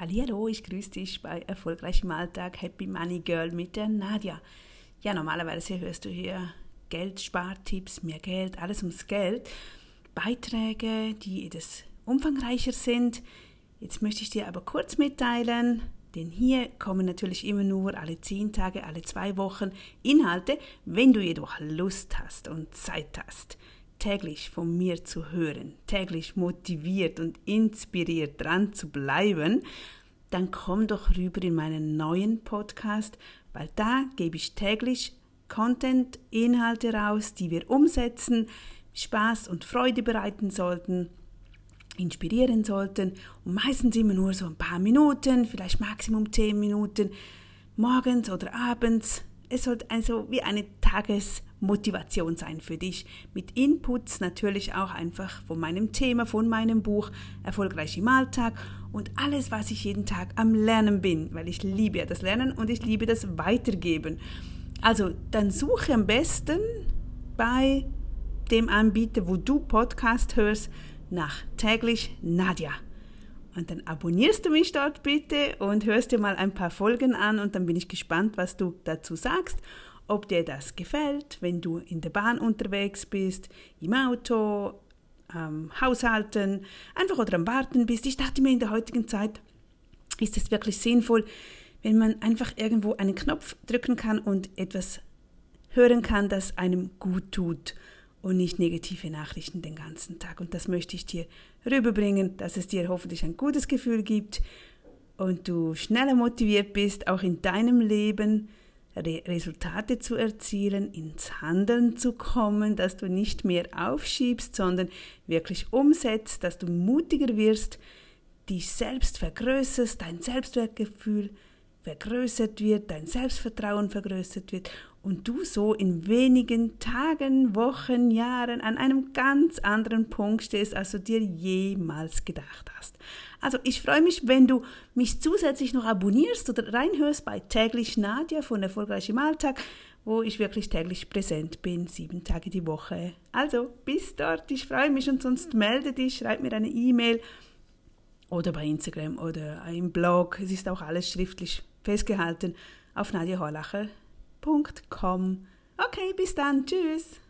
Hallo, ich grüße dich bei Erfolgreich im Alltag Happy Money Girl mit der Nadja. Ja, normalerweise hörst du hier Geldspartipps, mehr Geld, alles ums Geld. Beiträge, die etwas umfangreicher sind. Jetzt möchte ich dir aber kurz mitteilen, denn hier kommen natürlich immer nur alle zehn Tage, alle zwei Wochen Inhalte, wenn du jedoch Lust hast und Zeit hast täglich von mir zu hören, täglich motiviert und inspiriert dran zu bleiben, dann komm doch rüber in meinen neuen Podcast, weil da gebe ich täglich Content, Inhalte raus, die wir umsetzen, Spaß und Freude bereiten sollten, inspirieren sollten und meistens immer nur so ein paar Minuten, vielleicht maximum zehn Minuten, morgens oder abends. Es sollte also wie eine Tages- Motivation sein für dich. Mit Inputs natürlich auch einfach von meinem Thema, von meinem Buch Erfolgreich im Alltag und alles, was ich jeden Tag am Lernen bin, weil ich liebe ja das Lernen und ich liebe das Weitergeben. Also dann suche am besten bei dem Anbieter, wo du Podcast hörst, nach täglich Nadja. Und dann abonnierst du mich dort bitte und hörst dir mal ein paar Folgen an und dann bin ich gespannt, was du dazu sagst ob dir das gefällt, wenn du in der Bahn unterwegs bist, im Auto, am Haushalten, einfach oder am Warten bist. Ich dachte mir, in der heutigen Zeit ist es wirklich sinnvoll, wenn man einfach irgendwo einen Knopf drücken kann und etwas hören kann, das einem gut tut und nicht negative Nachrichten den ganzen Tag. Und das möchte ich dir rüberbringen, dass es dir hoffentlich ein gutes Gefühl gibt und du schneller motiviert bist, auch in deinem Leben Re Resultate zu erzielen, ins Handeln zu kommen, dass du nicht mehr aufschiebst, sondern wirklich umsetzt, dass du mutiger wirst, dich selbst vergrößerst, dein Selbstwertgefühl vergrößert wird, dein Selbstvertrauen vergrößert wird und du so in wenigen Tagen, Wochen, Jahren an einem ganz anderen Punkt stehst, als du dir jemals gedacht hast. Also ich freue mich, wenn du mich zusätzlich noch abonnierst oder reinhörst bei täglich Nadja von Erfolgreich im Alltag, wo ich wirklich täglich präsent bin, sieben Tage die Woche. Also bis dort, ich freue mich und sonst melde dich, schreib mir eine E-Mail oder bei Instagram oder im Blog. Es ist auch alles schriftlich festgehalten auf nadiahorlacher.com. Okay, bis dann. Tschüss.